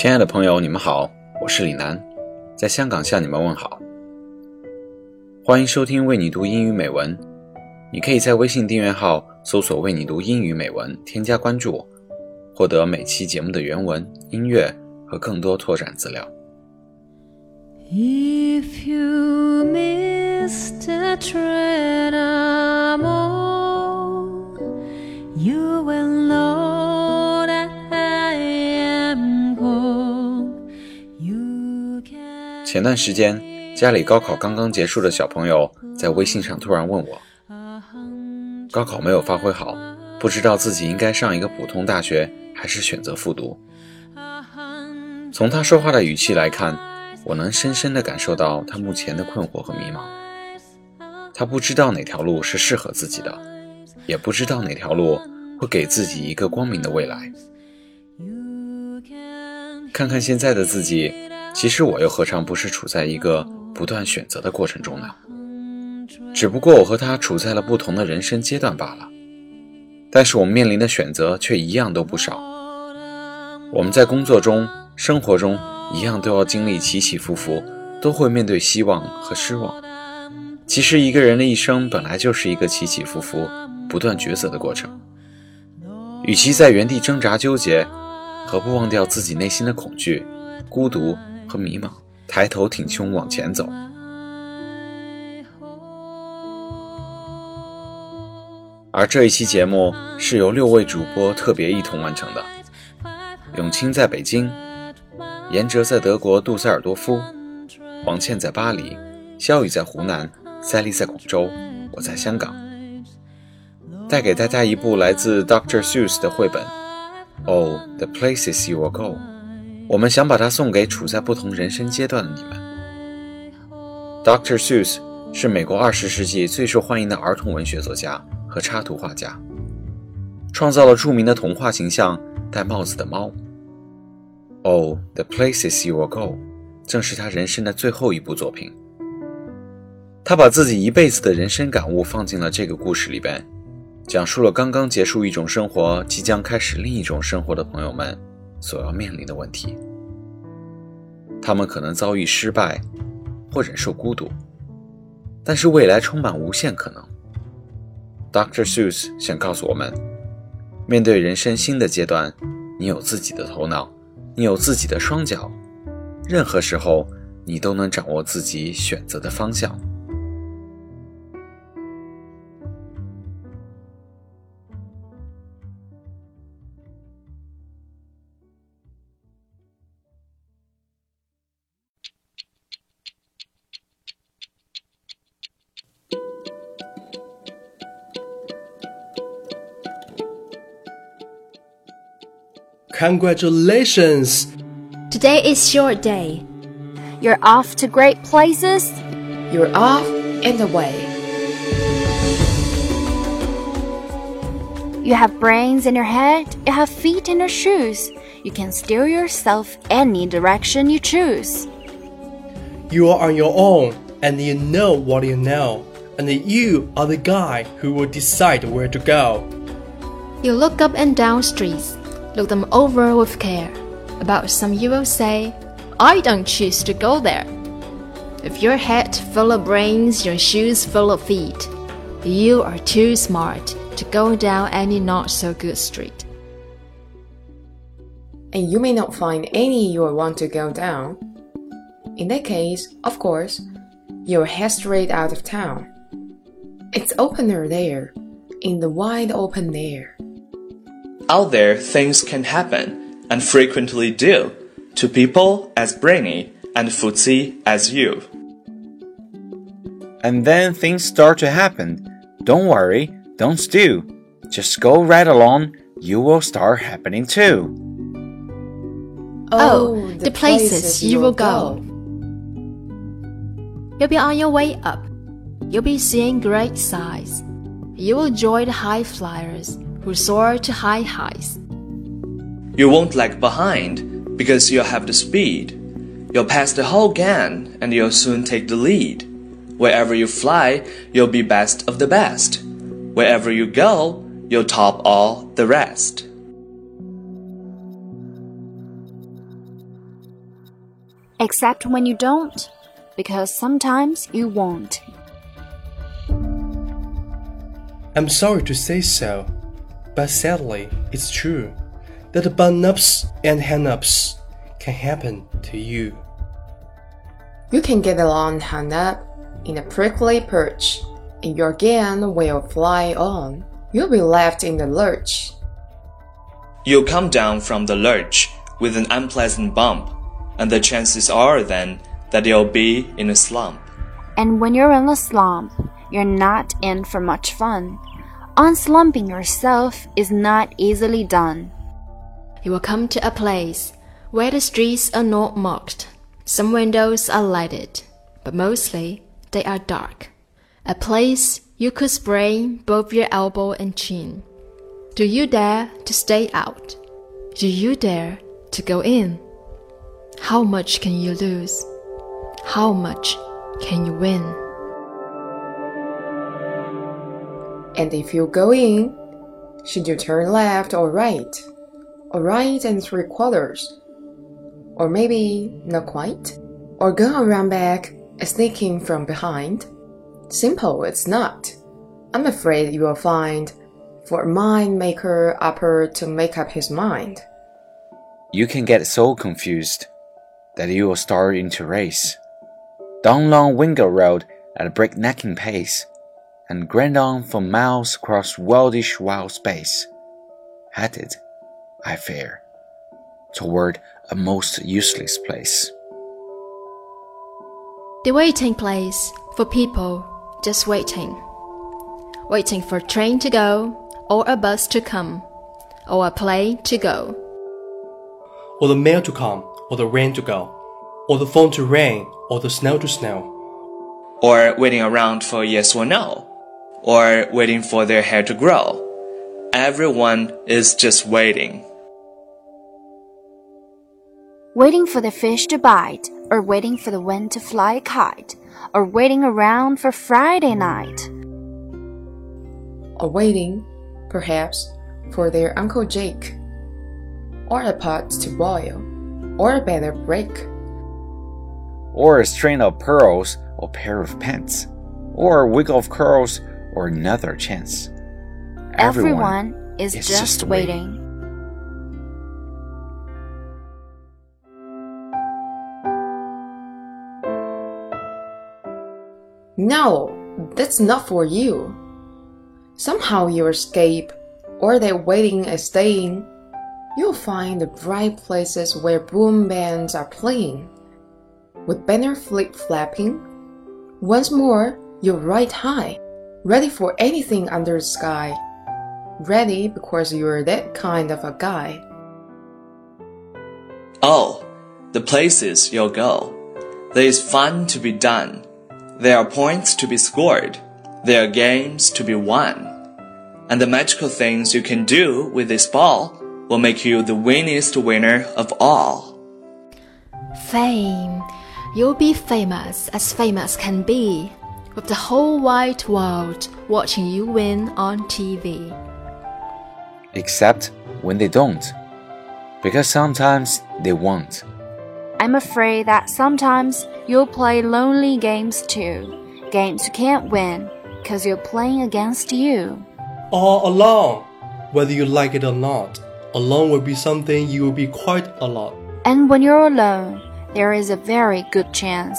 亲爱的朋友，你们好，我是李楠，在香港向你们问好。欢迎收听为你读英语美文。你可以在微信订阅号搜索“为你读英语美文”，添加关注，获得每期节目的原文、音乐和更多拓展资料。If you missed a train, you will know 前段时间，家里高考刚刚结束的小朋友在微信上突然问我。高考没有发挥好，不知道自己应该上一个普通大学还是选择复读。从他说话的语气来看，我能深深地感受到他目前的困惑和迷茫。他不知道哪条路是适合自己的，也不知道哪条路会给自己一个光明的未来。看看现在的自己，其实我又何尝不是处在一个不断选择的过程中呢？只不过我和他处在了不同的人生阶段罢了，但是我们面临的选择却一样都不少。我们在工作中、生活中一样都要经历起起伏伏，都会面对希望和失望。其实一个人的一生本来就是一个起起伏伏、不断抉择的过程。与其在原地挣扎纠结，何不忘掉自己内心的恐惧、孤独和迷茫，抬头挺胸往前走？而这一期节目是由六位主播特别一同完成的。永清在北京，严哲在德国杜塞尔多夫，黄倩在巴黎，肖宇在湖南，赛丽在广州，我在香港。带给大家一部来自 Dr. Seuss 的绘本《Oh, the Places You Will Go》。我们想把它送给处在不同人生阶段的你们。Dr. Seuss 是美国二十世纪最受欢迎的儿童文学作家。和插图画家，创造了著名的童话形象——戴帽子的猫。Oh, the places you will go，正是他人生的最后一部作品。他把自己一辈子的人生感悟放进了这个故事里边，讲述了刚刚结束一种生活，即将开始另一种生活的朋友们所要面临的问题。他们可能遭遇失败，或忍受孤独，但是未来充满无限可能。Dr. Seuss 想告诉我们：面对人生新的阶段，你有自己的头脑，你有自己的双脚，任何时候你都能掌握自己选择的方向。Congratulations! Today is your day. You're off to great places. You're off and away. You have brains in your head, you have feet in your shoes. You can steer yourself any direction you choose. You are on your own and you know what you know, and you are the guy who will decide where to go. You look up and down streets Look them over with care. About some you will say, I don't choose to go there. If your head full of brains, your shoes full of feet, you are too smart to go down any not so good street. And you may not find any you want to go down. In that case, of course, you'll head straight out of town. It's opener there, in the wide open air. Out there, things can happen, and frequently do, to people as brainy and footsy as you. And then things start to happen. Don't worry, don't stew. Just go right along, you will start happening too. Oh, oh the, the places, places you will go. You'll be on your way up. You'll be seeing great sights. You will join the high flyers who soar to high heights. You won't lag behind because you'll have the speed. You'll pass the whole gang and you'll soon take the lead. Wherever you fly, you'll be best of the best. Wherever you go, you'll top all the rest. except when you don't, because sometimes you won't. I'm sorry to say so, but sadly, it's true that bun ups and hand ups can happen to you. You can get along hung up in a prickly perch, and your gown will fly on. You'll be left in the lurch. You'll come down from the lurch with an unpleasant bump, and the chances are then that you'll be in a slump. And when you're in a slump, you're not in for much fun. Unslumping yourself is not easily done. You will come to a place where the streets are not marked. Some windows are lighted, but mostly they are dark. A place you could sprain both your elbow and chin. Do you dare to stay out? Do you dare to go in? How much can you lose? How much can you win? And if you go in, should you turn left or right? Or right and three quarters? Or maybe not quite? Or go around back sneaking from behind? Simple, it's not. I'm afraid you will find for a mind maker upper to make up his mind. You can get so confused that you will start into race. Down long Wingo Road at a breaknecking pace, and grind on for miles across wildish wild space, headed, I fear, toward a most useless place. The waiting place for people just waiting. Waiting for a train to go, or a bus to come, or a plane to go. Or the mail to come, or the rain to go, or the phone to ring, or the snow to snow. Or waiting around for yes or no, or waiting for their hair to grow. Everyone is just waiting. Waiting for the fish to bite, or waiting for the wind to fly a kite, or waiting around for Friday night. Or waiting, perhaps, for their Uncle Jake. Or a pot to boil. Or a better break. Or a string of pearls or pair of pants, or a wig of curls or another chance. Everyone, is, is just, just waiting. No, that's not for you. Somehow you escape, or they're waiting and staying. You'll find the bright places where boom bands are playing, with banner flip flapping. Once more, you're right high, ready for anything under the sky. Ready because you're that kind of a guy. Oh, the places you'll go. There is fun to be done. There are points to be scored. There are games to be won. And the magical things you can do with this ball will make you the winningest winner of all. Fame. You'll be famous as famous can be, with the whole wide world watching you win on TV. Except when they don't, because sometimes they won't. I'm afraid that sometimes you'll play lonely games too. Games you can't win because you're playing against you. All alone, whether you like it or not. Alone will be something you will be quite a lot. And when you're alone, there is a very good chance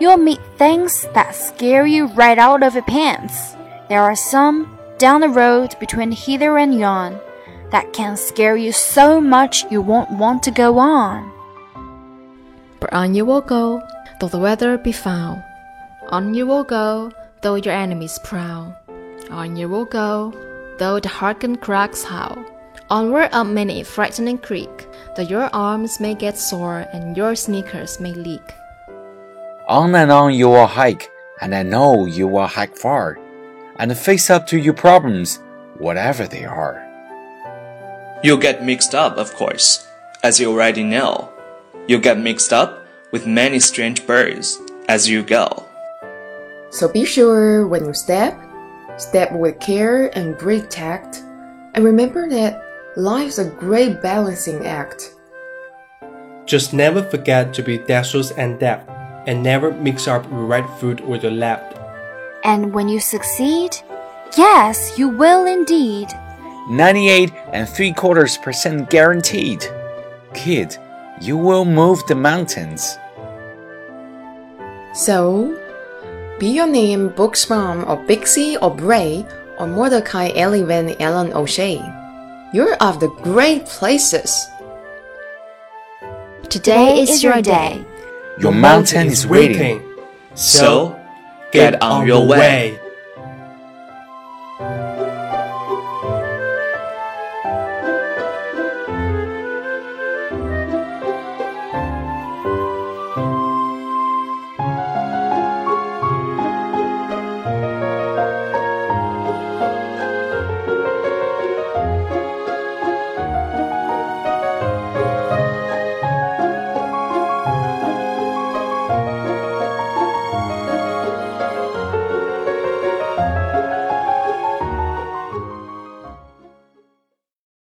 you'll meet things that scare you right out of your pants. There are some down the road between hither and yon that can scare you so much you won't want to go on. But on you will go, though the weather be foul. On you will go, though your enemies prowl. On you will go, though the Hakken-Kraks howl. Onward up many frightening creek, though your arms may get sore and your sneakers may leak. On and on you will hike, and I know you will hike far, and face up to your problems, whatever they are. You'll get mixed up, of course, as you already know. You'll get mixed up with many strange birds as you go. So be sure when you step, step with care and great tact, and remember that life's a great balancing act. Just never forget to be dexterous and deft, and never mix up your right foot with your left. And when you succeed, yes, you will indeed. 98 and 3 quarters percent guaranteed. Kid, you will move the mountains. So, be your name Buxbaum or Bixby or Bray or Mordecai Ali Van Allen O'Shea. You're of the great places. Today is your day. Your mountain is waiting. So, get on your way. way.